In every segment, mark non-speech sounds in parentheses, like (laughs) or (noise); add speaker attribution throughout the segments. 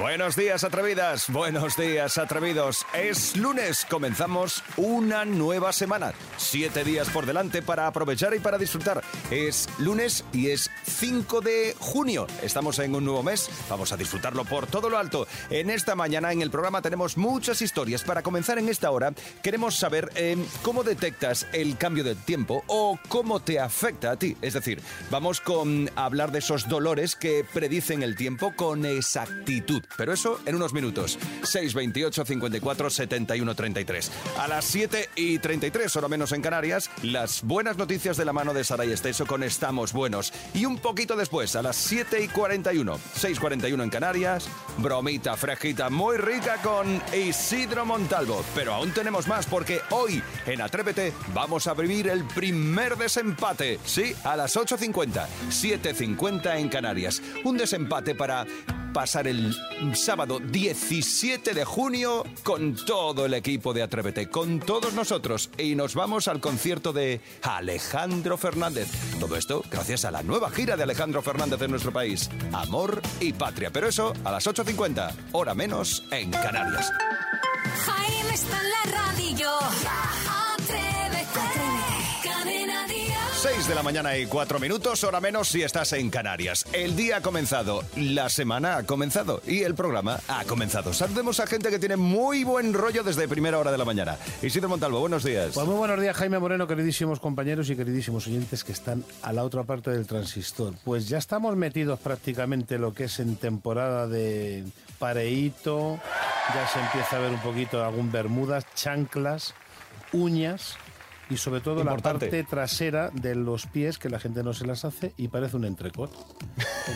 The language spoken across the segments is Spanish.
Speaker 1: Buenos días, atrevidas. Buenos días, atrevidos. Es lunes, comenzamos una nueva semana. Siete días por delante para aprovechar y para disfrutar. Es lunes y es 5 de junio. Estamos en un nuevo mes. Vamos a disfrutarlo por todo lo alto. En esta mañana en el programa tenemos muchas historias. Para comenzar en esta hora, queremos saber eh, cómo detectas el cambio de tiempo o cómo te afecta a ti. Es decir, vamos con hablar de esos dolores que predicen el tiempo con exactitud. Pero eso en unos minutos. 628 54 71 33. A las 7 y 33, hora menos en Canarias, las buenas noticias de la mano de Saray Esteso con Estamos Buenos. Y un poquito después, a las 7 y 41, 6.41 en Canarias, bromita fresquita muy rica con Isidro Montalvo. Pero aún tenemos más porque hoy en Atrévete vamos a vivir el primer desempate. Sí, a las 8.50, 7.50 en Canarias. Un desempate para pasar el sábado 17 de junio con todo el equipo de Atrévete, con todos nosotros. Y nos vamos al concierto de Alejandro Fernández. Todo esto gracias a la nueva gira de Alejandro Fernández en nuestro país. Amor y patria. Pero eso a las 8.50, hora menos en Canarias.
Speaker 2: Jaime está en la radio.
Speaker 1: De la mañana y 4 minutos, hora menos si estás en Canarias. El día ha comenzado, la semana ha comenzado y el programa ha comenzado. Saludemos a gente que tiene muy buen rollo desde primera hora de la mañana. Isidro Montalvo, buenos días.
Speaker 3: Pues muy buenos días, Jaime Moreno, queridísimos compañeros y queridísimos oyentes que están a la otra parte del transistor. Pues ya estamos metidos prácticamente lo que es en temporada de pareíto, ya se empieza a ver un poquito algún bermudas, chanclas, uñas y sobre todo
Speaker 1: Importante.
Speaker 3: la parte trasera de los pies que la gente no se las hace y parece un entrecot.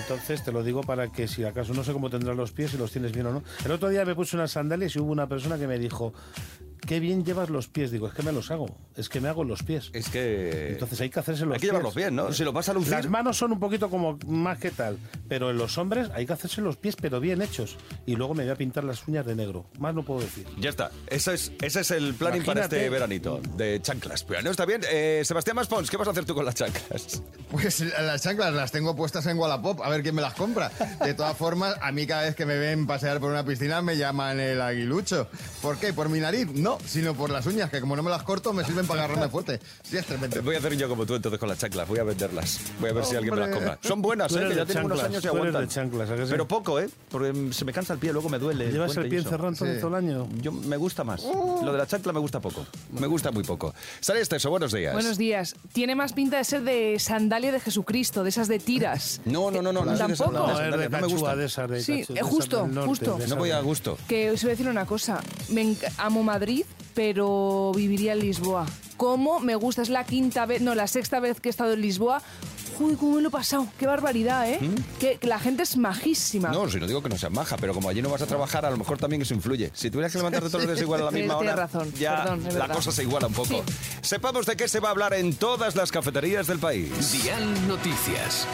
Speaker 3: Entonces te lo digo para que si acaso no sé cómo tendrás los pies, si los tienes bien o no. El otro día me puse unas sandalias y hubo una persona que me dijo, qué bien llevas los pies. Digo, es que me los hago, es que me hago los pies.
Speaker 1: Es que...
Speaker 3: Entonces hay que hacerse los
Speaker 1: Hay que
Speaker 3: pies.
Speaker 1: llevarlos bien, ¿no? Si lo vas a lucir...
Speaker 3: Las manos son un poquito como más que tal, pero en los hombres hay que hacerse los pies, pero bien hechos. Y luego me voy a pintar las uñas de negro. Más no puedo decir.
Speaker 1: Ya está, ese es, ese es el planning para
Speaker 3: Imagínate.
Speaker 1: este veranito de chanclas. Pero no está bien. Eh, Sebastián Maspons, ¿qué vas a hacer tú con las chanclas?
Speaker 4: Pues las chanclas las tengo puestas en Wallapop, a ver quién me las compra. De todas formas, a mí cada vez que me ven pasear por una piscina me llaman el aguilucho. ¿Por qué? ¿Por mi nariz? No, sino por las uñas, que como no me las corto me sirven para agarrarme fuerte. Sí, es tremendo.
Speaker 1: Voy a hacer yo como tú entonces con las chanclas, voy a venderlas. Voy a ver si alguien me las compra. Son buenas, ¿eh? que ya tienen unos años y aguantan.
Speaker 3: de chanclas, ¿a que sí?
Speaker 1: Pero poco, ¿eh? Porque se me cansa el pie, luego me duele.
Speaker 3: ¿Llevas el pie encerrado todo,
Speaker 4: Sí.
Speaker 3: todo el año?
Speaker 1: Yo me gusta más. Lo de la chancla me gusta poco. Me gusta muy poco. Sale este eso, buenos días.
Speaker 5: Buenos días. Tiene más pinta de ser de sandalia de Jesucristo, de esas de tiras. (laughs)
Speaker 1: No, no, no, no.
Speaker 5: Tampoco.
Speaker 3: No,
Speaker 1: me gusta.
Speaker 3: de esas de
Speaker 5: Sí,
Speaker 3: cachu-
Speaker 5: eh, justo, justo.
Speaker 3: de
Speaker 1: No voy a gusto.
Speaker 5: Que os voy a decir una cosa. Me amo Madrid, pero viviría en Lisboa. ¿Cómo me gusta? Es la quinta vez, no, la sexta vez que he estado en Lisboa. Uy, cómo me lo he pasado. Qué barbaridad, ¿eh? Que, que la gente es majísima.
Speaker 1: ¿Mm? No, si no digo que no seas maja, pero como allí no vas a trabajar, a lo mejor también eso influye. Si tuvieras que levantarte todos los días igual a la (laughs) misma hora,
Speaker 5: tienes razón,
Speaker 1: ya
Speaker 5: perdón,
Speaker 1: la
Speaker 5: verdad.
Speaker 1: cosa se iguala un poco. Sepamos de qué se va a hablar en todas las cafeterías del país.
Speaker 6: Dial Noticias.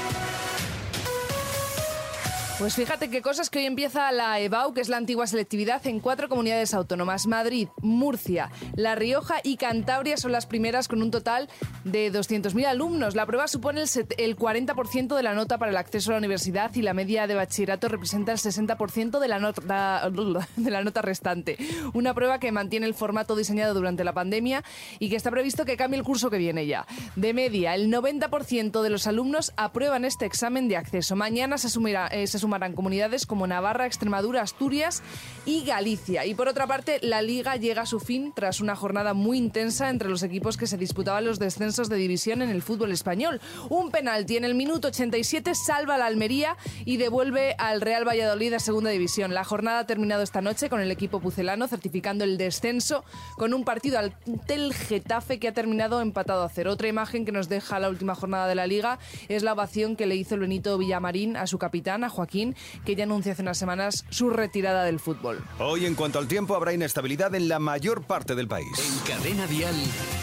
Speaker 5: Pues fíjate qué cosas que hoy empieza la EBAU, que es la antigua selectividad, en cuatro comunidades autónomas. Madrid, Murcia, La Rioja y Cantabria son las primeras con un total de 200.000 alumnos. La prueba supone el, set- el 40% de la nota para el acceso a la universidad y la media de bachillerato representa el 60% de la, nota, (laughs) de la nota restante. Una prueba que mantiene el formato diseñado durante la pandemia y que está previsto que cambie el curso que viene ya. De media, el 90% de los alumnos aprueban este examen de acceso. Mañana se, asumirá- eh, se sumarán comunidades como Navarra, Extremadura, Asturias y Galicia. Y por otra parte, la liga llega a su fin tras una jornada muy intensa entre los equipos que se disputaban los descensos de división en el fútbol español. Un penalti en el minuto 87 salva a la Almería y devuelve al Real Valladolid a segunda división. La jornada ha terminado esta noche con el equipo pucelano certificando el descenso con un partido ante el Getafe que ha terminado empatado a cero. Otra imagen que nos deja la última jornada de la liga es la ovación que le hizo el Benito Villamarín a su capitán, a Joaquín Que ya anuncia hace unas semanas su retirada del fútbol.
Speaker 1: Hoy, en cuanto al tiempo, habrá inestabilidad en la mayor parte del país.
Speaker 6: En Cadena Dial,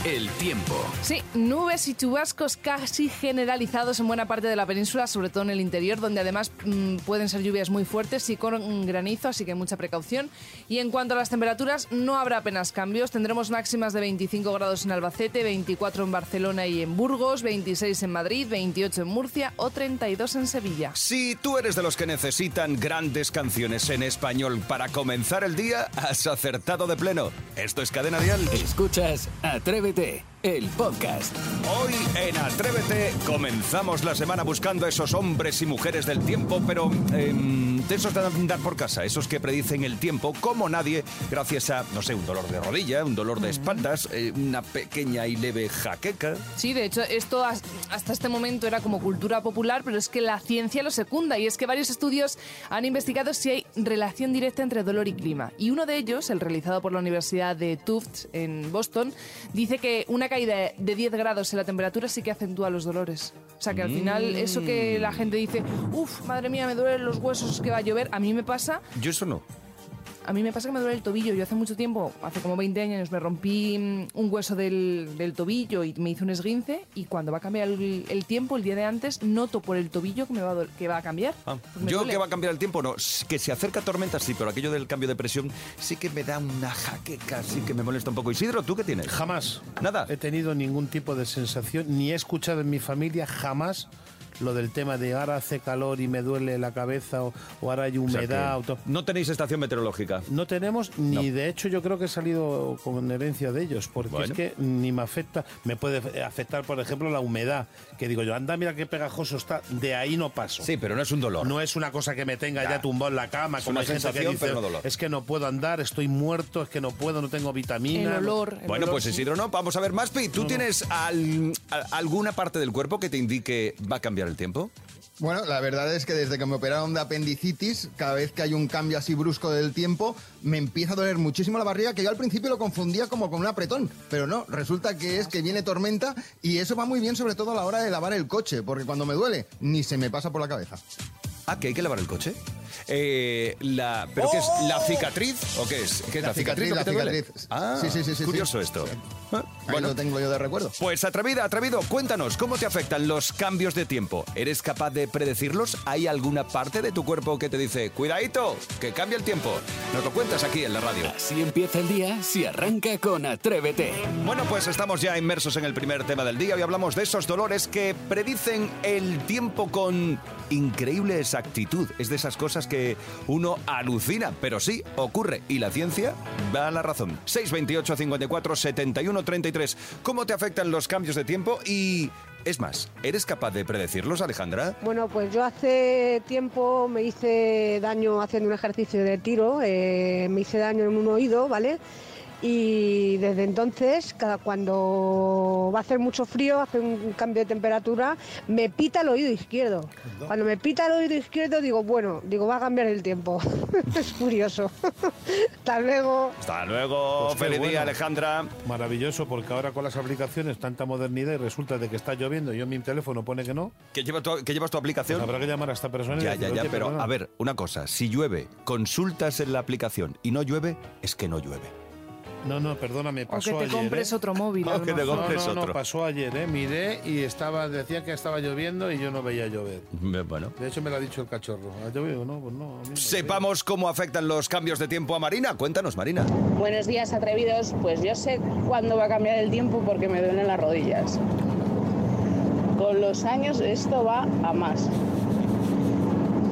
Speaker 6: el tiempo.
Speaker 5: Sí, nubes y chubascos casi generalizados en buena parte de la península, sobre todo en el interior, donde además mm, pueden ser lluvias muy fuertes y con granizo, así que mucha precaución. Y en cuanto a las temperaturas, no habrá apenas cambios. Tendremos máximas de 25 grados en Albacete, 24 en Barcelona y en Burgos, 26 en Madrid, 28 en Murcia o 32 en Sevilla.
Speaker 1: Si tú eres de los que necesitan grandes canciones en español para comenzar el día, has acertado de pleno. Esto es Cadena Dial.
Speaker 6: Escuchas Atrévete, el podcast.
Speaker 1: Hoy en Atrévete comenzamos la semana buscando a esos hombres y mujeres del tiempo, pero em, de esos de andar por casa, esos que predicen el tiempo como nadie, gracias a, no sé, un dolor de rodilla, un dolor de espaldas, eh, una pequeña y leve jaqueca.
Speaker 5: Sí, de hecho, esto has- hasta este momento era como cultura popular, pero es que la ciencia lo secunda y es que varios estudios han investigado si hay relación directa entre dolor y clima. Y uno de ellos, el realizado por la Universidad de Tufts en Boston, dice que una caída de 10 grados en la temperatura sí que acentúa los dolores. O sea que al final eso que la gente dice, uff, madre mía, me duelen los huesos, que va a llover, a mí me pasa
Speaker 1: Yo eso no.
Speaker 5: A mí me pasa que me duele el tobillo. Yo hace mucho tiempo, hace como 20 años, me rompí mm, un hueso del, del tobillo y me hice un esguince. Y cuando va a cambiar el, el tiempo, el día de antes, noto por el tobillo que, me va, a que va a cambiar. Pues me
Speaker 1: Yo
Speaker 5: duele.
Speaker 1: que va a cambiar el tiempo, no. Que se acerca tormenta, sí, pero aquello del cambio de presión sí que me da una jaqueca, sí que me molesta un poco. Isidro, ¿tú qué tienes?
Speaker 3: Jamás.
Speaker 1: Nada.
Speaker 3: He tenido ningún tipo de sensación, ni he escuchado en mi familia jamás lo del tema de ahora hace calor y me duele la cabeza o, o ahora hay
Speaker 1: O sea
Speaker 3: humedad.
Speaker 1: que
Speaker 3: o
Speaker 1: no tenéis estación meteorológica.
Speaker 3: No tenemos, ni
Speaker 1: No.
Speaker 3: de hecho yo creo que he salido con herencia de ellos, porque
Speaker 1: Bueno.
Speaker 3: es que ni me afecta, me puede afectar, por ejemplo, la humedad, que digo yo, anda, mira qué pegajoso está, de ahí no paso.
Speaker 1: Sí, pero no es un dolor.
Speaker 3: No es una cosa que me tenga ya,
Speaker 1: Ya.
Speaker 3: tumbado en la cama,
Speaker 1: Es
Speaker 3: como
Speaker 1: una
Speaker 3: hay gente que
Speaker 1: sensación,
Speaker 3: dice,
Speaker 1: pero no dolor.
Speaker 3: es que no puedo andar, estoy muerto, es que no puedo, no tengo vitamina.
Speaker 5: El olor. el
Speaker 1: Bueno,
Speaker 5: olor,
Speaker 1: pues
Speaker 5: sí.
Speaker 1: Isidro, no. Vamos a ver, Maspi, ¿tú tienes al- a- alguna parte del cuerpo que te indique va a cambiar el tiempo?
Speaker 4: Bueno, la verdad es que desde que me operaron de apendicitis, cada vez que hay un cambio así brusco del tiempo, me empieza a doler muchísimo la barriga, que yo al principio lo confundía como con un apretón, pero no, resulta que es que viene tormenta y eso va muy bien sobre todo a la hora de lavar el coche, porque cuando me duele ni se me pasa por la cabeza.
Speaker 1: Ah, que hay que lavar el coche. Eh, la, ¿Pero qué es? ¿La cicatriz? ¿O qué es? ¿Qué es la,
Speaker 4: La cicatriz,
Speaker 1: lo que
Speaker 4: la cicatriz.
Speaker 1: Ah,
Speaker 4: Sí, sí, sí, sí,
Speaker 1: curioso
Speaker 4: sí.
Speaker 1: esto.
Speaker 4: Sí.
Speaker 1: Ah,
Speaker 4: Ahí
Speaker 1: Bueno,
Speaker 4: lo tengo yo de recuerdo.
Speaker 1: pues atrevida, atrevido, cuéntanos, ¿cómo te afectan los cambios de tiempo? ¿Eres capaz de predecirlos? ¿Hay alguna parte de tu cuerpo que te dice, cuidadito, que cambia el tiempo? Nos lo cuentas aquí en la radio.
Speaker 6: Así empieza el día si arranca con Atrévete.
Speaker 1: Bueno, pues estamos ya inmersos en el primer tema del día. Hoy hablamos de esos dolores que predicen el tiempo con increíble exactitud. Es de esas cosas que uno alucina, pero sí ocurre. Y la ciencia da la razón. 628 54 71 33. ¿Cómo te afectan los cambios de tiempo? Y es más, ¿eres capaz de predecirlos, Alejandra?
Speaker 7: Bueno, pues yo hace tiempo me hice daño haciendo un ejercicio de tiro, eh, me hice daño en un oído, ¿vale? Y desde entonces, cada cuando va a hacer mucho frío, hace un cambio de temperatura, me pita el oído izquierdo. Cuando me pita el oído izquierdo, digo, bueno, digo, va a cambiar el tiempo. (laughs) es curioso. (laughs) Hasta luego.
Speaker 1: Hasta luego,
Speaker 3: Pues qué
Speaker 1: feliz
Speaker 3: bueno.
Speaker 1: día, Alejandra.
Speaker 3: Maravilloso, porque ahora con las aplicaciones, tanta modernidad y resulta de que está lloviendo, yo en mi teléfono pone que no,
Speaker 1: ¿Que llevas tu, que llevas tu aplicación?
Speaker 3: pues habrá que llamar a esta persona y
Speaker 1: Ya,
Speaker 3: decir,
Speaker 1: ya, ya,
Speaker 3: "Oye,
Speaker 1: pero
Speaker 3: perdona".
Speaker 1: a ver, una cosa, si llueve, consultas en la aplicación y no llueve, es que no llueve.
Speaker 3: No, no, perdóname,
Speaker 5: O
Speaker 3: pasó
Speaker 5: que te
Speaker 3: ayer,
Speaker 5: compres
Speaker 3: ¿eh?
Speaker 5: otro móvil. (laughs)
Speaker 1: O que te.
Speaker 3: No,
Speaker 1: compres
Speaker 3: no, no,
Speaker 1: otro.
Speaker 3: pasó ayer, ¿eh? Miré y estaba, decía que estaba lloviendo y yo no veía llover.
Speaker 1: Bueno.
Speaker 3: De hecho, me lo ha dicho el cachorro. ¿Ha llovido? No, pues no. a mí no.
Speaker 1: Sepamos cómo afectan los cambios de tiempo a Marina. Cuéntanos, Marina.
Speaker 8: Buenos días, atrevidos. Pues yo sé cuándo va a cambiar el tiempo porque me duelen las rodillas. Con los años esto va a más.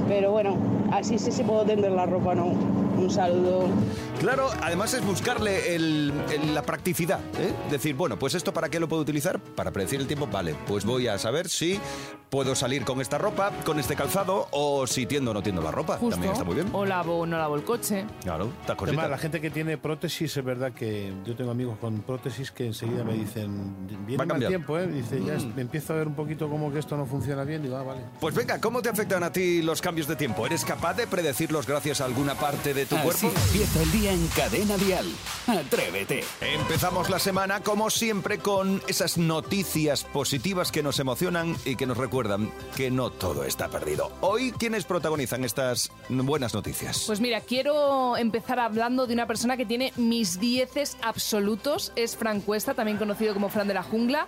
Speaker 8: Pero bueno, así sé si puedo tender la ropa o no. Un saludo.
Speaker 1: Claro, además es buscarle el- el- la practicidad. ¿eh? Decir, bueno, pues esto para qué lo puedo utilizar? Para predecir el tiempo, vale. Pues voy a saber si puedo salir con esta ropa, con este calzado, o si tiendo o no tiendo la ropa.
Speaker 5: Justo.
Speaker 1: También está muy bien.
Speaker 5: O lavo o no lavo el coche.
Speaker 1: Claro, estas
Speaker 3: Además, la gente que tiene prótesis, es verdad que yo tengo amigos con prótesis que enseguida me dicen,
Speaker 1: Va
Speaker 3: viene mal
Speaker 1: cambiar.
Speaker 3: tiempo, ¿eh? Dice, ya es- me empiezo a ver un poquito como que esto no funciona bien. Digo, ah, vale.
Speaker 1: Pues venga, ¿cómo te afectan a ti los cambios de tiempo? ¿Eres capaz de predecirlos gracias a alguna parte de tu
Speaker 6: Así
Speaker 1: cuerpo?
Speaker 6: empieza el día día en Cadena Dial. Atrévete.
Speaker 1: Empezamos la semana, como siempre, con esas noticias positivas que nos emocionan y que nos recuerdan que no todo está perdido. Hoy, ¿quiénes protagonizan estas buenas noticias?
Speaker 5: Pues mira, quiero empezar hablando de una persona que tiene mis dieces absolutos. Es Fran Cuesta, también conocido como Fran de la Jungla.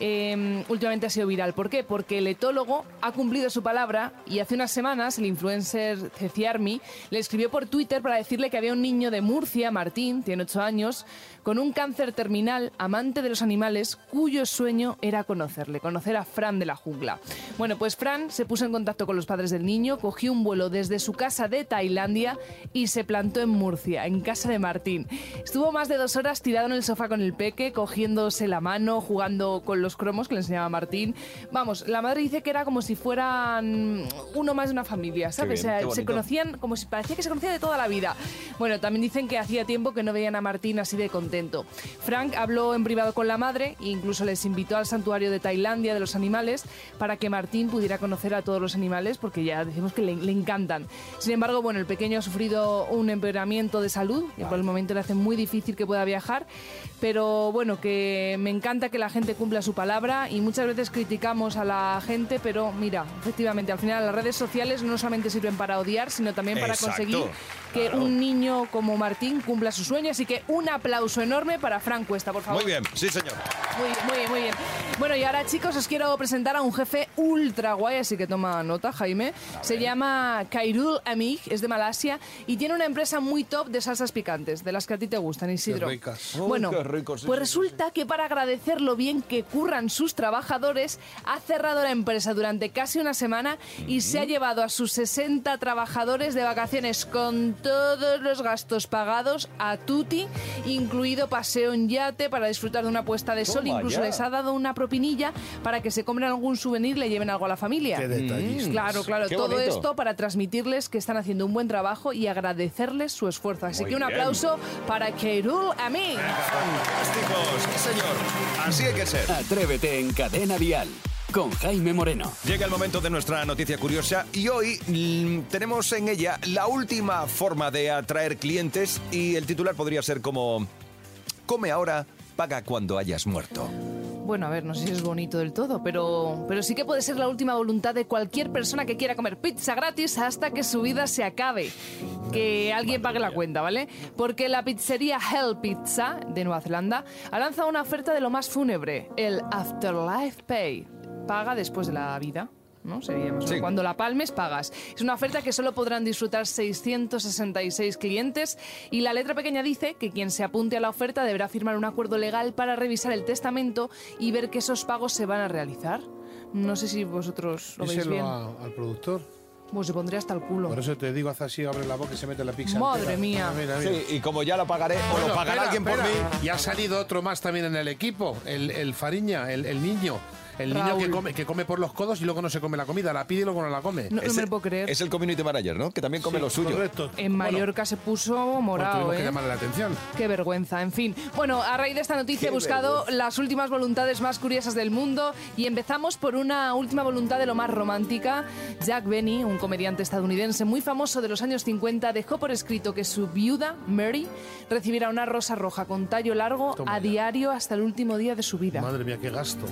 Speaker 5: Eh, últimamente ha sido viral. ¿Por qué? Porque el etólogo ha cumplido su palabra y hace unas semanas el influencer Ceciarmi le escribió por Twitter para decirle que había un niño de Murcia, Martín, tiene 8 años, con un cáncer terminal, amante de los animales, cuyo sueño era conocerle, conocer a Fran de la Jungla. Bueno, pues Fran se puso en contacto con los padres del niño, cogió un vuelo desde su casa de Tailandia y se plantó en Murcia, en casa de Martín. Estuvo más de dos horas tirado en el sofá con el peque, cogiéndose la mano, jugando con los cromos que le enseñaba Martín. Vamos, la madre dice que era como si fueran uno más de una familia, ¿sabes?
Speaker 1: bien,
Speaker 5: O sea,
Speaker 1: qué
Speaker 5: se
Speaker 1: bonito.
Speaker 5: conocían como si parecía que se conocían de toda la vida. Bueno, también dicen que hacía tiempo que no veían a Martín así de contento. Frank habló en privado con la madre e incluso les invitó al santuario de Tailandia de los animales para que Martín pudiera conocer a todos los animales porque ya decimos que le, le encantan. Sin embargo, bueno, el pequeño ha sufrido un empeoramiento de salud que por el momento le hace muy difícil que pueda viajar, pero bueno, que me encanta que la gente cumpla su palabra y muchas veces criticamos a la gente, pero mira, efectivamente, al final las redes sociales no solamente sirven para odiar, sino también para
Speaker 1: Exacto,
Speaker 5: conseguir que
Speaker 1: claro.
Speaker 5: un niño como Martín cumpla su sueño. Así que un aplauso enorme para Fran Cuesta, por favor.
Speaker 1: Muy bien, sí, señor.
Speaker 5: Muy bien, muy bien, muy bien. Bueno, y ahora, chicos, os quiero presentar a un jefe ultra guay, así que toma nota, Jaime. Se llama Kairul Amig, es de Malasia y tiene una empresa muy top de salsas picantes, de las que a ti te gustan, Isidro.
Speaker 3: Qué ricas.
Speaker 5: Bueno,
Speaker 1: Uy, qué rico, sí,
Speaker 5: pues
Speaker 1: sí,
Speaker 5: resulta que para agradecer lo bien que curran sus trabajadores, ha cerrado la empresa durante casi una semana y se ha llevado a sus 60 trabajadores de vacaciones con todos los gastos pagados a Tuti, incluido paseo en yate para disfrutar de una puesta de sol.
Speaker 1: Toma
Speaker 5: Incluso
Speaker 1: ya.
Speaker 5: les ha dado una propinilla para que se compren algún souvenir y le lleven algo a la familia.
Speaker 3: Qué detallistas.
Speaker 5: Claro, claro,
Speaker 1: Qué
Speaker 5: todo
Speaker 1: bonito.
Speaker 5: esto para transmitirles que están haciendo un buen trabajo y agradecerles su esfuerzo. Así
Speaker 1: Muy
Speaker 5: que un
Speaker 1: bien.
Speaker 5: aplauso para Keirul Amin.
Speaker 1: Fantásticos, sí, señor. Así hay que ser.
Speaker 6: Atrévete en Cadena Dial. Con Jaime Moreno.
Speaker 1: Llega el momento de nuestra noticia curiosa y hoy mm, tenemos en ella la última forma de atraer clientes y el titular podría ser como Come ahora, paga cuando hayas muerto.
Speaker 5: Bueno, a ver, no sé si es bonito del todo, pero, pero sí que puede ser la última voluntad de cualquier persona que quiera comer pizza gratis hasta que su vida se acabe. Que alguien pague la cuenta, ¿vale? Porque la pizzería Hell Pizza de Nueva Zelanda ha lanzado una oferta de lo más fúnebre, el Afterlife Pay. Paga después de la vida. ¿no? Seríamos, ¿no?
Speaker 1: Sí.
Speaker 5: Cuando la palmes, pagas. Es una oferta que solo podrán disfrutar 666 clientes y la letra pequeña dice que quien se apunte a la oferta deberá firmar un acuerdo legal para revisar el testamento y ver que esos pagos se van a realizar. No sé si vosotros lo veis
Speaker 3: Díselo
Speaker 5: bien.
Speaker 3: a- al productor.
Speaker 5: Pues se pondría hasta el culo.
Speaker 3: Por eso te digo, haz así, abre la boca y se mete la pizza.
Speaker 5: Madre
Speaker 3: entera.
Speaker 5: mía.
Speaker 3: Mira, mira.
Speaker 1: Sí, y como ya lo pagaré o
Speaker 3: Bueno,
Speaker 1: lo pagará
Speaker 3: espera,
Speaker 1: alguien por
Speaker 3: espera.
Speaker 1: mí.
Speaker 3: Y ha salido otro más también en el equipo, el, el Fariña, el, el niño. El niño que come, que come por los codos y luego no se come la comida, la pide y luego no la come.
Speaker 5: No, me
Speaker 1: el-
Speaker 5: lo puedo creer.
Speaker 1: Es el community manager, ¿no? Que también come lo suyo.
Speaker 3: Correcto.
Speaker 5: En Mallorca se puso
Speaker 3: Bueno,
Speaker 5: morado,
Speaker 3: tuvimos que
Speaker 5: ¿eh?
Speaker 3: llamarle la atención.
Speaker 5: Qué vergüenza, en fin. Bueno, a raíz de esta noticia he buscado las últimas voluntades más curiosas del mundo y empezamos por una última voluntad de lo más romántica. Jack Benny, un comediante estadounidense muy famoso de los años 50, dejó por escrito que su viuda, Mary, recibirá una rosa roja con tallo largo
Speaker 3: Toma
Speaker 5: a
Speaker 3: ya.
Speaker 5: diario hasta el último día de su vida.
Speaker 3: Madre mía, qué gasto.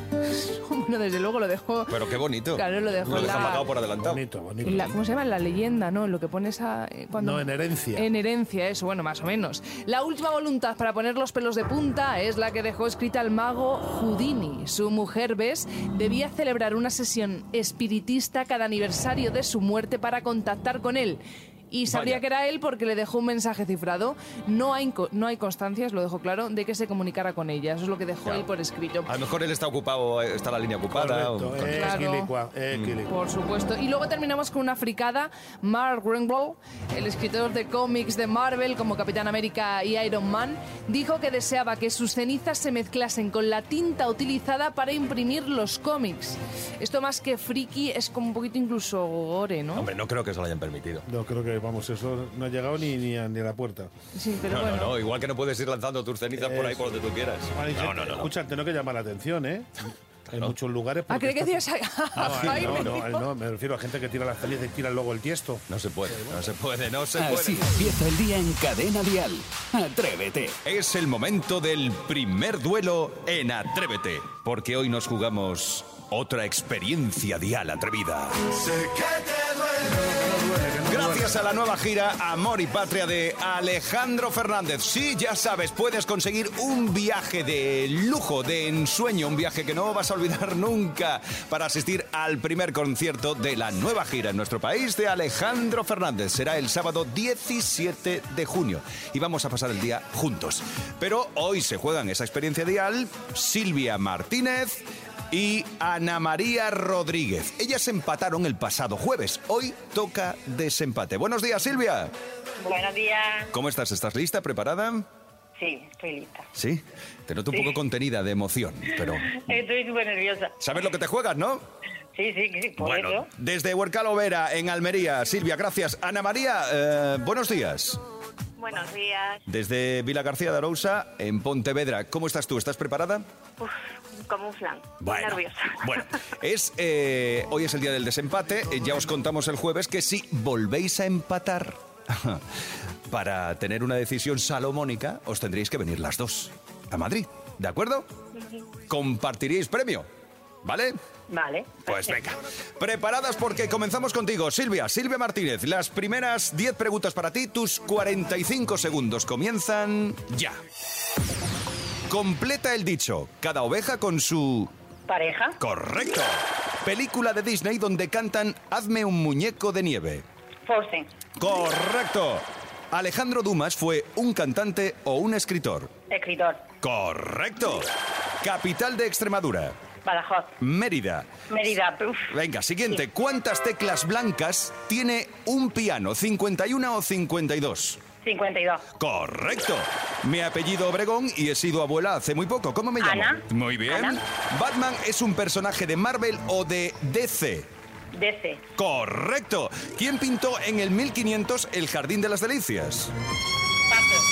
Speaker 5: Bueno, desde luego lo dejó...
Speaker 1: Pero qué bonito.
Speaker 5: Claro, lo dejó en
Speaker 1: deja
Speaker 5: la-
Speaker 1: pagado por adelantado.
Speaker 3: Bonito, bonito.
Speaker 5: en la- ¿Cómo se llama? En la leyenda, ¿no? Lo que pones a... eh, cuando...
Speaker 3: No, en herencia.
Speaker 5: En herencia, eso, bueno, más o menos. La última voluntad para poner los pelos de punta es la que dejó escrita el mago Houdini. Su mujer, ¿ves? Debía celebrar una sesión espiritista cada aniversario de su muerte para contactar con él. Y sabría
Speaker 1: Vaya.
Speaker 5: que era él porque le dejó un mensaje cifrado. No hay, no hay constancias, lo dejó claro, de que se comunicara con ella. Eso es lo que dejó él por escrito.
Speaker 1: A lo mejor él está ocupado, está la línea ocupada.
Speaker 3: Correcto,
Speaker 1: o-
Speaker 3: eh,
Speaker 5: Claro.
Speaker 3: equilicua, eh, equilicua.
Speaker 5: Por supuesto. Y luego terminamos con una fricada. Mark Ringwald, el escritor de cómics de Marvel como Capitán América y Iron Man, dijo que deseaba que sus cenizas se mezclasen con la tinta utilizada para imprimir los cómics. Esto más que friki es como un poquito incluso gore, ¿no?
Speaker 1: Hombre, no creo que se lo hayan permitido.
Speaker 3: No creo que, vamos, eso no ha llegado ni, ni, a, ni a la puerta.
Speaker 5: Sí, pero
Speaker 1: No,
Speaker 5: bueno.
Speaker 1: no, no, igual que no puedes ir lanzando tus cenizas por ahí por donde tú quieras.
Speaker 3: Vale,
Speaker 1: No, no, no. no.
Speaker 3: Escucha, tengo que llamar la atención, ¿eh? Hay muchos lugares...
Speaker 5: Ah,
Speaker 3: porque
Speaker 5: creí que
Speaker 3: está-
Speaker 5: decías a,
Speaker 3: No,
Speaker 5: a
Speaker 3: no, no, no, me refiero a gente que tira las salidas y tira luego el tiesto.
Speaker 1: No se puede, no se puede, no se
Speaker 6: Así
Speaker 1: puede.
Speaker 6: empieza el día en Cadena Dial. Atrévete.
Speaker 1: Es el momento del primer duelo en Atrévete, porque hoy nos jugamos otra experiencia dial atrevida. Gracias a la nueva gira Amor y Patria de Alejandro Fernández. Sí, ya sabes, puedes conseguir un viaje de lujo, de ensueño, un viaje que no vas a olvidar (laughs) nunca para asistir al primer concierto de la nueva gira en nuestro país de Alejandro Fernández. Será el sábado 17 de junio y vamos a pasar el día juntos. Pero hoy se juegan esa experiencia dial Silvia Martínez y Ana María Rodríguez. Ellas empataron el pasado jueves. Hoy toca desempate. Buenos días, Silvia.
Speaker 9: Buenos días.
Speaker 1: ¿Cómo estás? ¿Estás lista? ¿Preparada?
Speaker 9: Sí, estoy lista.
Speaker 1: Sí. Te noto un poco contenida de emoción, pero... (laughs)
Speaker 9: Estoy súper nerviosa.
Speaker 1: ¿Sabes lo que te juegas, no?
Speaker 9: Sí, sí, sí, por
Speaker 1: Bueno,
Speaker 9: eso.
Speaker 1: desde Huercalo Vera, en Almería. Silvia, gracias. Ana María, eh, buenos días.
Speaker 9: Buenos días.
Speaker 1: Desde Vila García de Arousa, en Pontevedra. ¿Cómo estás tú? ¿Estás preparada?
Speaker 9: Uf, como un flan.
Speaker 1: Bueno,
Speaker 9: Nerviosa. (laughs)
Speaker 1: bueno, es, eh, hoy es el día del desempate. Eh, Ya os contamos el jueves que si volvéis a empatar, (laughs) para tener una decisión salomónica, os tendréis que venir las dos a Madrid. ¿De acuerdo? Compartiríais premio. ¿Vale?
Speaker 9: Vale.
Speaker 1: Pues venga. Preparadas porque comenzamos contigo, Silvia. Silvia Martínez, las primeras 10 preguntas para ti, tus 45 segundos comienzan ya. Completa el dicho, cada oveja con su...
Speaker 9: Pareja.
Speaker 1: Correcto. Película de Disney donde cantan Hazme un muñeco de nieve.
Speaker 9: Forsen.
Speaker 1: Correcto. Alejandro Dumas fue un cantante o un escritor.
Speaker 9: Escritor.
Speaker 1: Correcto. Capital de Extremadura.
Speaker 9: Badajoz.
Speaker 1: Mérida.
Speaker 9: Mérida. Uf.
Speaker 1: Venga, siguiente. ¿Cuántas teclas blancas tiene un piano? ¿51 o 52?
Speaker 9: 52.
Speaker 1: Correcto. Me apellido Obregón y he sido abuela hace muy poco. ¿Cómo me llamo?
Speaker 9: Ana.
Speaker 1: Muy bien.
Speaker 9: Ana.
Speaker 1: ¿Batman es un personaje de Marvel o de DC?
Speaker 9: DC.
Speaker 1: Correcto. ¿Quién pintó en el 1500 el Jardín de las Delicias?
Speaker 9: Paso.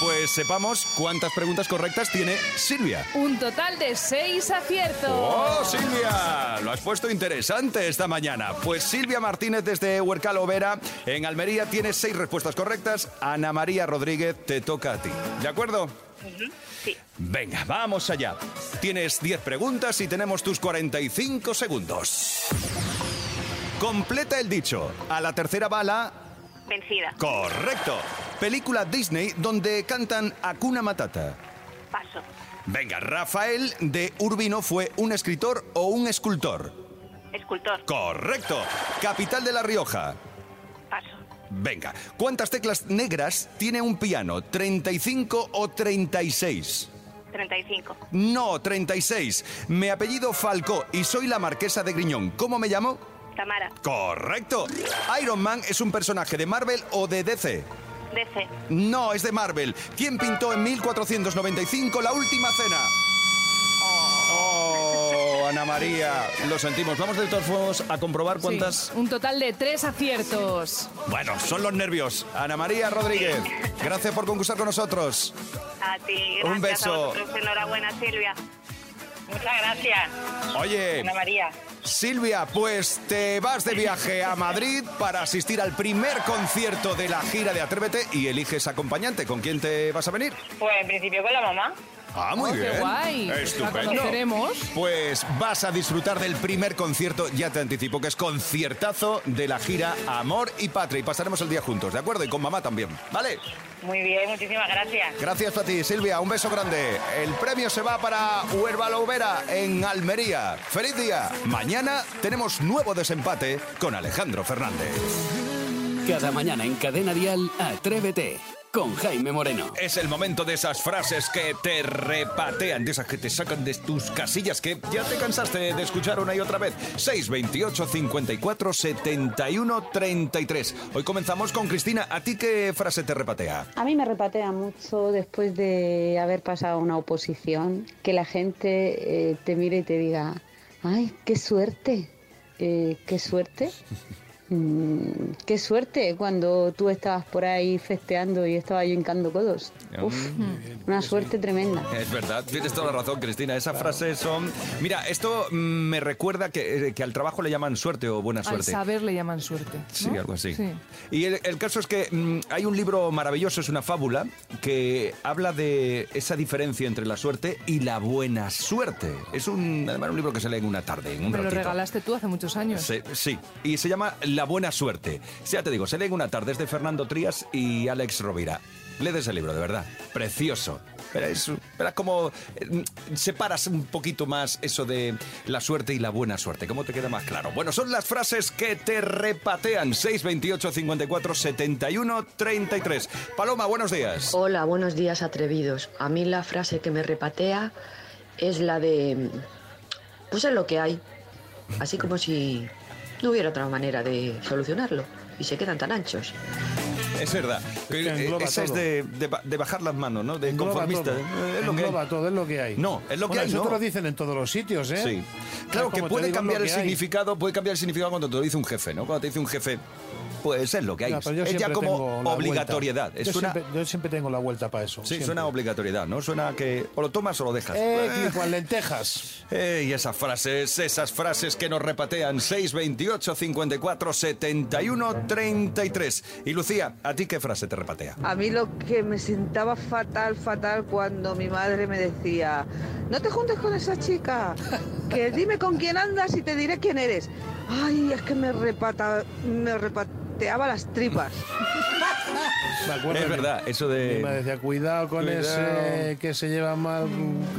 Speaker 1: Pues sepamos cuántas preguntas correctas tiene Silvia.
Speaker 5: Un total de seis aciertos.
Speaker 1: ¡Oh, Silvia! Lo has puesto interesante esta mañana. Pues Silvia Martínez desde Huercalo Vera, en Almería, tiene seis respuestas correctas. Ana María Rodríguez, te toca a ti. ¿De acuerdo?
Speaker 9: Sí.
Speaker 1: Venga, vamos allá. Tienes 10 preguntas y tenemos tus 45 segundos. Completa el dicho. A la tercera bala,
Speaker 9: Vencida.
Speaker 1: correcto. Película Disney donde cantan Akuna Matata.
Speaker 9: Paso.
Speaker 1: Venga, Rafael de Urbino fue un escritor o un escultor.
Speaker 9: Escultor.
Speaker 1: Correcto. Capital de La Rioja.
Speaker 9: Paso.
Speaker 1: Venga, ¿cuántas teclas negras tiene un piano? ¿35 o 36?
Speaker 9: 35.
Speaker 1: No, 36. Me apellido Falcó y soy la marquesa de Griñón. ¿Cómo me llamo?
Speaker 9: Tamara.
Speaker 1: Correcto. Iron Man es un personaje de Marvel o de DC.
Speaker 9: DC.
Speaker 1: No, es de Marvel. ¿Quién pintó en 1495 la última cena? Oh, Ana María. Lo sentimos. Vamos de todos modos a comprobar
Speaker 5: Sí,
Speaker 1: cuántas.
Speaker 5: un total de tres aciertos.
Speaker 1: Bueno, son los nervios. Ana María Rodríguez, gracias por concursar con nosotros.
Speaker 9: A ti. Gracias
Speaker 1: Un beso.
Speaker 9: A vosotros. Enhorabuena, Silvia. Muchas gracias.
Speaker 1: Oye,
Speaker 9: Ana María.
Speaker 1: Silvia, pues te vas de viaje a Madrid para asistir al primer concierto de la gira de Atrévete y eliges acompañante. ¿Con quién te vas a venir?
Speaker 9: Pues en principio con la mamá.
Speaker 1: Ah, muy
Speaker 5: Oh, qué
Speaker 1: bien.
Speaker 5: guay. La
Speaker 1: Estupendo.
Speaker 5: conoceremos.
Speaker 1: Pues vas a disfrutar del primer concierto, ya te anticipo que es conciertazo de la gira Amor y Patria. Y pasaremos el día juntos, ¿de acuerdo? Y con mamá también, ¿vale?
Speaker 9: Muy bien, muchísimas gracias.
Speaker 1: Gracias a ti, Silvia. Un beso grande. El premio se va para Huervalo Vera en Almería. ¡Feliz día! Mañana tenemos nuevo desempate con Alejandro Fernández.
Speaker 6: Cada mañana en Cadena Dial, Atrévete con Jaime Moreno.
Speaker 1: Es el momento de esas frases que te repatean, de esas que te sacan de tus casillas, que ya te cansaste de escuchar una y otra vez. 628 54 71 33. Hoy comenzamos con Cristina. ¿A ti qué frase te repatea?
Speaker 10: A mí me repatea mucho después de haber pasado una oposición que la gente eh, te mire y te diga, ay, qué suerte, Eh, qué suerte. (laughs) Mm, qué suerte cuando tú estabas por ahí festeando y estaba yo hincando codos. Uf, una suerte tremenda.
Speaker 1: Es verdad, tienes toda la razón, Cristina. Esas frases son. Mira, esto mm, me recuerda que, eh, que al trabajo le llaman suerte o buena
Speaker 5: Al
Speaker 1: suerte.
Speaker 5: saber le llaman suerte. ¿no?
Speaker 1: Sí, algo así.
Speaker 5: Sí.
Speaker 1: Y el, el caso es que mm, hay un libro maravilloso, es una fábula, que habla de esa diferencia entre la suerte y la buena suerte. Es un, además, un libro que se lee en una tarde, en un
Speaker 5: Me lo
Speaker 1: ratito.
Speaker 5: regalaste tú hace muchos años.
Speaker 1: Sí, sí, y se llama La Buena Suerte. Ya te digo, se lee en una tarde, es de Fernando Trías y Alex Rovira. Leed ese libro, de verdad. Precioso. Pero es, verás como eh, separas un poquito más eso de la suerte y la buena suerte. ¿Cómo te queda más claro? Bueno, son las frases que te repatean. 628 54 71 33. Paloma, buenos días.
Speaker 11: Hola, buenos días atrevidos. A mí la frase que me repatea es la de, pues es lo que hay. Así como si no hubiera otra manera de solucionarlo y se quedan tan anchos.
Speaker 1: Es verdad. Eh,
Speaker 3: engloba
Speaker 1: Esa es de, de ba- de bajar las manos, ¿no? De conformista.
Speaker 3: todo.
Speaker 1: Eh, Es lo que hay.
Speaker 3: Todo, es lo que hay.
Speaker 1: No, es lo que hay,
Speaker 3: Eso
Speaker 1: ¿no?
Speaker 3: te lo dicen en todos los sitios, ¿eh?
Speaker 1: Sí. Claro que puede cambiar el
Speaker 3: hay.
Speaker 1: significado, puede cambiar el significado cuando te lo dice un jefe, ¿no? Cuando te dice un jefe, pues es lo que hay.
Speaker 3: Yo
Speaker 1: es ya como obligatoriedad. Es
Speaker 3: yo,
Speaker 1: una,
Speaker 3: siempre, yo siempre tengo la vuelta para eso.
Speaker 1: sí,
Speaker 3: siempre.
Speaker 1: suena a obligatoriedad, ¿no? Suena que o lo tomas o lo dejas.
Speaker 3: Eh,
Speaker 1: Eh,
Speaker 3: lentejas. (laughs)
Speaker 1: eh, y esas frases, esas frases que nos repatean 628 54 71 33. Y Lucía, ¿a ti qué frase te repatea?
Speaker 12: A mí lo que me sentaba fatal, fatal cuando mi madre me decía, no te juntes con esa chica, que dime con quién andas y te diré quién eres. Ay, es que me, repata, me repateaba las tripas. (laughs)
Speaker 3: Me acuerdo
Speaker 1: Es
Speaker 3: que
Speaker 1: verdad, eso de-
Speaker 3: Mi madre decía, cuidado con
Speaker 1: Cuidado.
Speaker 3: ese que se lleva mal.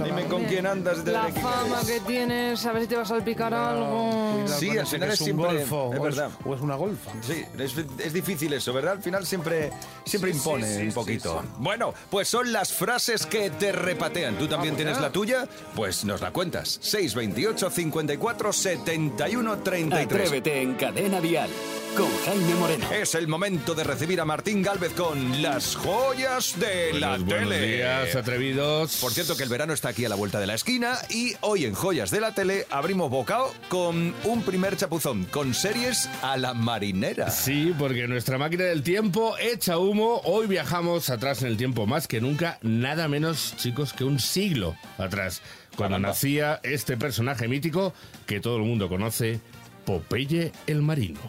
Speaker 1: Dime con quién andas. te
Speaker 5: La fama que tienes, a ver si te va a salpicar algo.
Speaker 3: Cuidado
Speaker 1: Sí,
Speaker 3: con
Speaker 1: al final
Speaker 3: que
Speaker 1: es
Speaker 3: un
Speaker 1: siempre-
Speaker 3: golfo.
Speaker 1: es
Speaker 3: o
Speaker 1: verdad.
Speaker 3: o es una golfa.
Speaker 1: Sí, es, es difícil eso, ¿verdad? Al final siempre, siempre
Speaker 3: Sí,
Speaker 1: impone
Speaker 3: sí, sí,
Speaker 1: un poquito.
Speaker 3: sí,
Speaker 1: Bueno, pues son las frases que te repatean. ¿Tú también tienes la tuya? Pues nos la cuentas. 628 54 71 33.
Speaker 6: Atrévete en Cadena Dial con Jaime Moreno.
Speaker 1: Es el momento de recibir a Martín Galvez con las joyas de la
Speaker 13: Buenos, buenos
Speaker 1: tele.
Speaker 13: días, atrevidos.
Speaker 1: Por cierto que el verano está aquí a la vuelta de la esquina y hoy en Joyas de la Tele abrimos bocado con un primer chapuzón, con series a la marinera.
Speaker 13: Sí, porque nuestra máquina del tiempo echa humo. Hoy viajamos atrás en el tiempo más que nunca, nada menos, chicos, que un siglo atrás, cuando
Speaker 1: Caramba.
Speaker 13: nacía este personaje mítico que todo el mundo conoce, Popeye el Marino.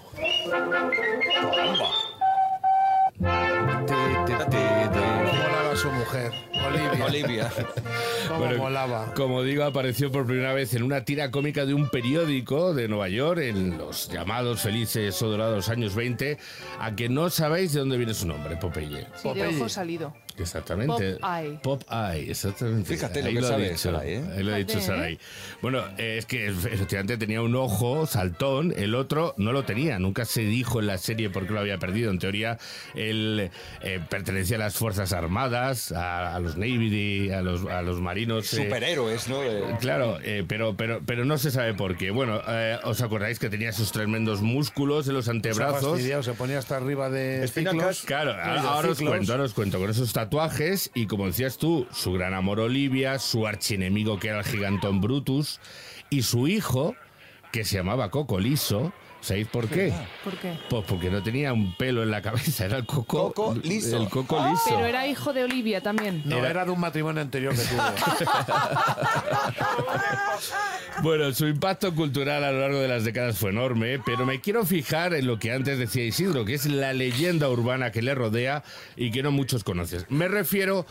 Speaker 3: Molaba su mujer, Olivia.
Speaker 1: Olivia. (laughs)
Speaker 3: Cómo
Speaker 13: Bueno,
Speaker 3: molaba.
Speaker 13: Como digo, apareció por primera vez en una tira cómica de un periódico de Nueva York en los llamados felices o dorados años 20, a que no sabéis de dónde viene su nombre, Popeye.
Speaker 5: Sí, de ojo salido.
Speaker 13: Exactamente.
Speaker 5: Pop-eye.
Speaker 13: Pop Eye, exactamente.
Speaker 1: Fíjate lo
Speaker 13: Ahí
Speaker 1: que
Speaker 13: ha
Speaker 1: sabe
Speaker 13: dicho,
Speaker 1: Saray, ¿eh?
Speaker 13: ahí lo ha dicho
Speaker 5: ¿eh?
Speaker 13: Saray. Bueno, eh, es que (laughs) efectivamente tenía un ojo saltón, el otro no lo tenía. Nunca se dijo en la serie por qué lo había perdido. En teoría, él eh, pertenecía a las Fuerzas Armadas, a, a los Navy, a los, a los marinos. eh,
Speaker 1: Superhéroes, ¿no?
Speaker 13: Claro, eh, pero, pero, pero no se sabe por qué. Bueno, eh, ¿os acordáis que tenía esos tremendos músculos en los antebrazos?
Speaker 3: fastidiado, se ponía hasta arriba de
Speaker 1: Espinacas.
Speaker 3: ciclos.
Speaker 13: Claro, ahora, os cuento, ahora os cuento, con esos tatuajes y como decías tú, su gran amor Olivia, su archienemigo que era el gigantón Brutus y su hijo que se llamaba Coco Liso. ¿Sabéis por qué?
Speaker 5: ¿Por qué?
Speaker 13: Pues porque no tenía un pelo en la cabeza, era el Coco,
Speaker 1: Coco Liso.
Speaker 13: El Coco Liso.
Speaker 5: Pero era hijo de Olivia también.
Speaker 3: No,
Speaker 13: Era-
Speaker 3: era... de un matrimonio anterior que tuvo. (laughs)
Speaker 13: Bueno, su impacto cultural a lo largo de las décadas fue enorme, pero me quiero fijar en lo que antes decía Isidro, que es la leyenda urbana que le rodea y que no muchos conocen. Me refiero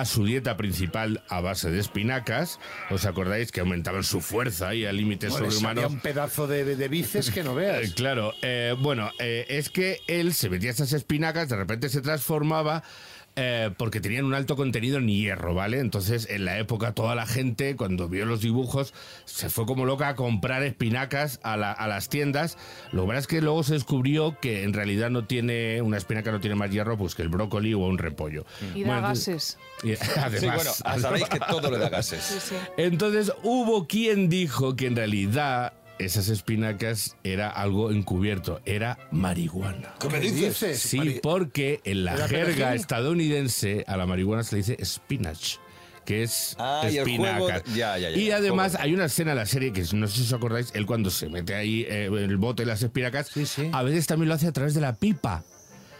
Speaker 13: a su dieta principal a base de espinacas. ¿Os acordáis que aumentaban su fuerza y a límites
Speaker 3: Bueno,
Speaker 13: sobrehumanos?
Speaker 3: un pedazo de, de, de bíceps que no veas.
Speaker 13: Eh, Claro, eh, bueno, eh, es que él se metía esas espinacas, de repente se transformaba eh, porque tenían un alto contenido en hierro, ¿vale? Entonces, en la época, toda la gente, cuando vio los dibujos, se fue como loca a comprar espinacas a, la- a las tiendas. Lo que pasa es que luego se descubrió que en realidad no tiene, una espinaca no tiene más hierro pues que el brócoli o un repollo.
Speaker 5: Y da
Speaker 13: Bueno,
Speaker 5: gases.
Speaker 13: y- (laughs) además,
Speaker 1: sí, bueno, sabéis que todo le da gases.
Speaker 5: Sí, sí.
Speaker 13: entonces hubo quien dijo que en realidad esas espinacas era algo encubierto, era marihuana.
Speaker 1: ¿Qué me
Speaker 3: ¿Qué
Speaker 1: dices?
Speaker 13: Sí,
Speaker 1: Mari-
Speaker 13: porque en la
Speaker 3: ¿Era
Speaker 13: jerga
Speaker 3: perejil?
Speaker 13: estadounidense a la marihuana se le dice spinach, que es
Speaker 1: Ah,
Speaker 13: espinacas.
Speaker 1: juego de- ya, ya, ya,
Speaker 13: y además
Speaker 1: juego.
Speaker 13: hay una escena en la serie que no sé si os acordáis, él cuando se mete ahí eh, el bote de las espinacas, a veces también lo hace a través de la pipa.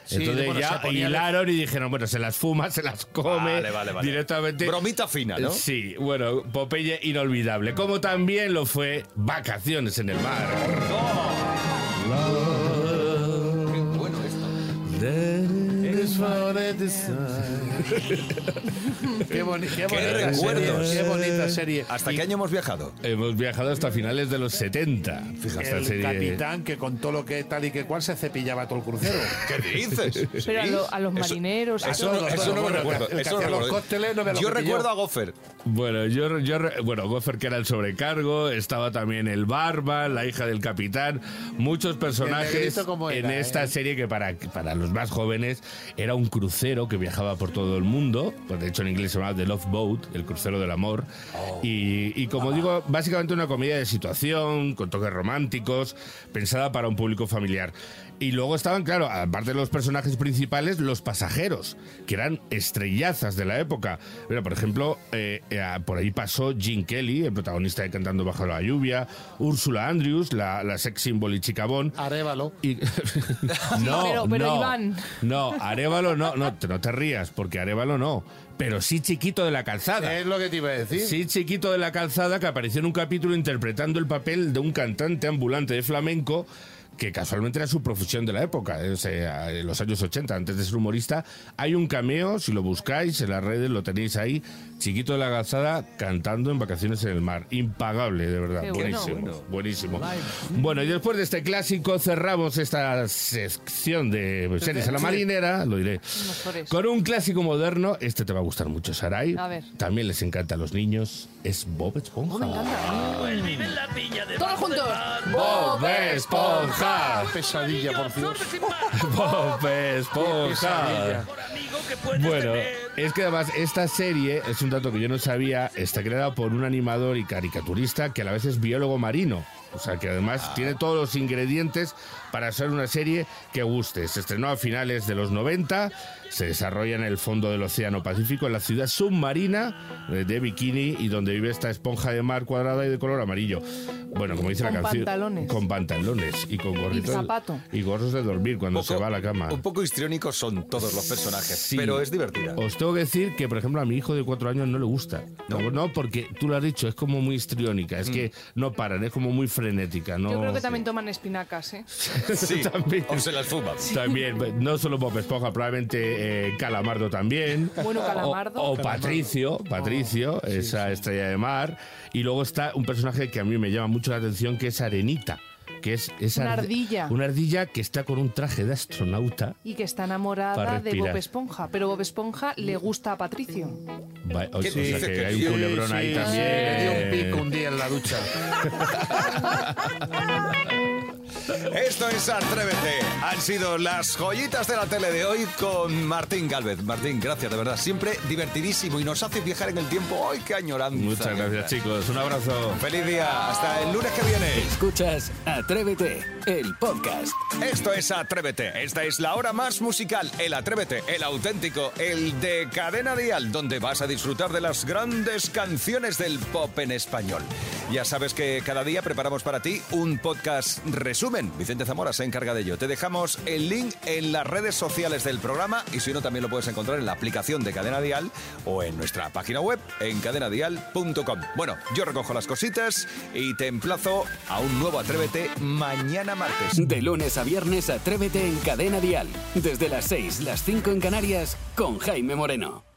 Speaker 3: Sí,
Speaker 13: Entonces
Speaker 3: bueno,
Speaker 13: ya
Speaker 3: se ponía-
Speaker 13: hilaron y dijeron, bueno, se las fuma, se las come
Speaker 1: Vale, vale, vale.
Speaker 13: directamente.
Speaker 1: Bromita fina, ¿no?
Speaker 13: Sí, bueno, Popeye inolvidable. Como también lo fue Vacaciones en el mar.
Speaker 1: Bueno, esto.
Speaker 3: Qué, boni- qué
Speaker 1: Qué
Speaker 3: bonita
Speaker 1: recuerdos.
Speaker 3: serie, qué bonita serie.
Speaker 1: ¿Hasta qué año hemos viajado?
Speaker 13: Hemos viajado hasta finales de los 70. Fíjate,
Speaker 3: el capitán que contó lo que tal y que cual se cepillaba todo el crucero.
Speaker 1: ¿Qué dices? (laughs)
Speaker 5: Pero a, lo- a los
Speaker 1: Eso-
Speaker 5: marineros. y
Speaker 1: Eso,
Speaker 5: todo.
Speaker 1: no, eso no me
Speaker 3: Bueno,
Speaker 1: recuerdo.
Speaker 3: el que
Speaker 1: eso no
Speaker 3: hacía los
Speaker 1: recuerdo.
Speaker 3: cócteles no me lo
Speaker 1: Yo
Speaker 3: pilló.
Speaker 1: recuerdo a Goffer.
Speaker 13: Bueno, yo, bueno, Goffer que era el sobrecargo, estaba también el Barba, la hija del capitán, muchos personajes en esta
Speaker 3: eh?
Speaker 13: serie que para, para los más jóvenes era un crucero que viajaba por todo el mundo, pues de hecho en inglés se llamaba The Love Boat, el crucero del amor, y, y como digo, básicamente una comedia de situación, con toques románticos, pensada para un público familiar. Y luego estaban, claro, aparte de los personajes principales, los pasajeros, que eran estrellazas de la época. Mira, por ejemplo, eh, eh, por ahí pasó Gene Kelly, el protagonista de Cantando bajo la lluvia, Úrsula Andrews, la, la sex symbol y chicabón.
Speaker 3: Arévalo.
Speaker 13: Y... (laughs) (laughs) no,
Speaker 5: pero- pero
Speaker 13: no,
Speaker 5: Iván.
Speaker 13: no, Arevalo no, no, te, no te rías, porque Arevalo no, pero sí chiquito de la calzada.
Speaker 3: Es lo que te iba a decir.
Speaker 13: Sí, chiquito de la calzada que apareció en un capítulo interpretando el papel de un cantante ambulante de flamenco que casualmente era su profesión de la época, o sea, en los años 80, antes de ser humorista. Hay un cameo, si lo buscáis en las redes, lo tenéis ahí, chiquito de la calzada cantando en vacaciones en el mar. Impagable, de verdad.
Speaker 5: Qué bueno.
Speaker 13: buenísimo, buenísimo. Bueno, y después de este clásico cerramos esta sección de series a la marinera, lo diré. Con un clásico moderno, este te va a gustar mucho, Saray.
Speaker 5: A ver.
Speaker 13: También les encanta a los niños, es Bob Esponja.
Speaker 5: Todos juntos.
Speaker 13: Bob Esponja.
Speaker 3: Pesadilla, por Dios. (laughs)
Speaker 13: Bob Esponja. Bueno, es que además esta serie, es un dato que yo no sabía, está creada por un animador y caricaturista que a la vez es biólogo marino. O sea, que además tiene todos los ingredientes para ser una serie que guste. Se estrenó a finales de los 90, se desarrolla en el fondo del Océano Pacífico, en la ciudad submarina eh, de Bikini y donde vive esta esponja de mar cuadrada y de color amarillo. Bueno, como dice la
Speaker 5: Con
Speaker 13: canción.
Speaker 5: pantalones.
Speaker 13: Con pantalones y con gorritos.
Speaker 5: zapato.
Speaker 13: Y gorros de dormir cuando
Speaker 1: Poco-
Speaker 13: se va a la cama.
Speaker 1: Un poco histriónicos son todos los personajes,
Speaker 13: Sí.
Speaker 1: pero es divertida.
Speaker 13: Os tengo que decir que, por ejemplo, a mi hijo de cuatro años no le gusta. No, no porque tú lo has dicho, es como muy histriónica, es que no paran, es como muy frenética. No,
Speaker 5: Yo creo que también toman espinacas, ¿eh? (laughs)
Speaker 1: Sí,
Speaker 13: también.
Speaker 1: o se las fuma.
Speaker 13: También, no solo Bob Esponja, probablemente eh, Calamardo también.
Speaker 5: Bueno, Calamardo.
Speaker 13: O, o Patricio, Patricio, esa estrella de mar. Y luego está un personaje que a mí me llama mucho la atención, que es Arenita. Que es esa
Speaker 5: Una ardilla.
Speaker 13: Una ardilla que está con un traje de astronauta.
Speaker 5: Y que está enamorada de. Bob Esponja. Pero Bob Esponja le gusta a Patricio.
Speaker 13: Va- o
Speaker 1: ¿Qué
Speaker 13: sea, que
Speaker 1: que
Speaker 13: hay un
Speaker 1: sí,
Speaker 13: culebrón ahí
Speaker 3: Sí,
Speaker 13: también.
Speaker 3: Le dio un pico un día en la ducha. (laughs)
Speaker 1: Esto es Atrévete. Han sido las joyitas de la tele de hoy con Martín Galvez. Martín, gracias, de verdad. Siempre divertidísimo y nos hace viajar en el tiempo. ¡Ay, qué añoranza!
Speaker 13: Muchas gracias, chicos. Un abrazo.
Speaker 1: Feliz día. Hasta el lunes que viene.
Speaker 6: Escuchas Atrévete, el podcast.
Speaker 1: Esto es Atrévete. Esta es la hora más musical. El Atrévete, el auténtico, el de Cadena Dial, donde vas a disfrutar de las grandes canciones del pop en español. Ya sabes que cada día preparamos para ti un podcast resumen. Vicente Zamora se encarga de ello. Te dejamos el link en las redes sociales del programa y si no, también lo puedes encontrar en la aplicación de Cadena Dial o en nuestra página web en cadenadial.com. Bueno, yo recojo las cositas y te emplazo a un nuevo Atrévete mañana martes.
Speaker 6: De lunes a viernes, Atrévete en Cadena Dial. Desde las 6, las 5 en Canarias, con Jaime Moreno.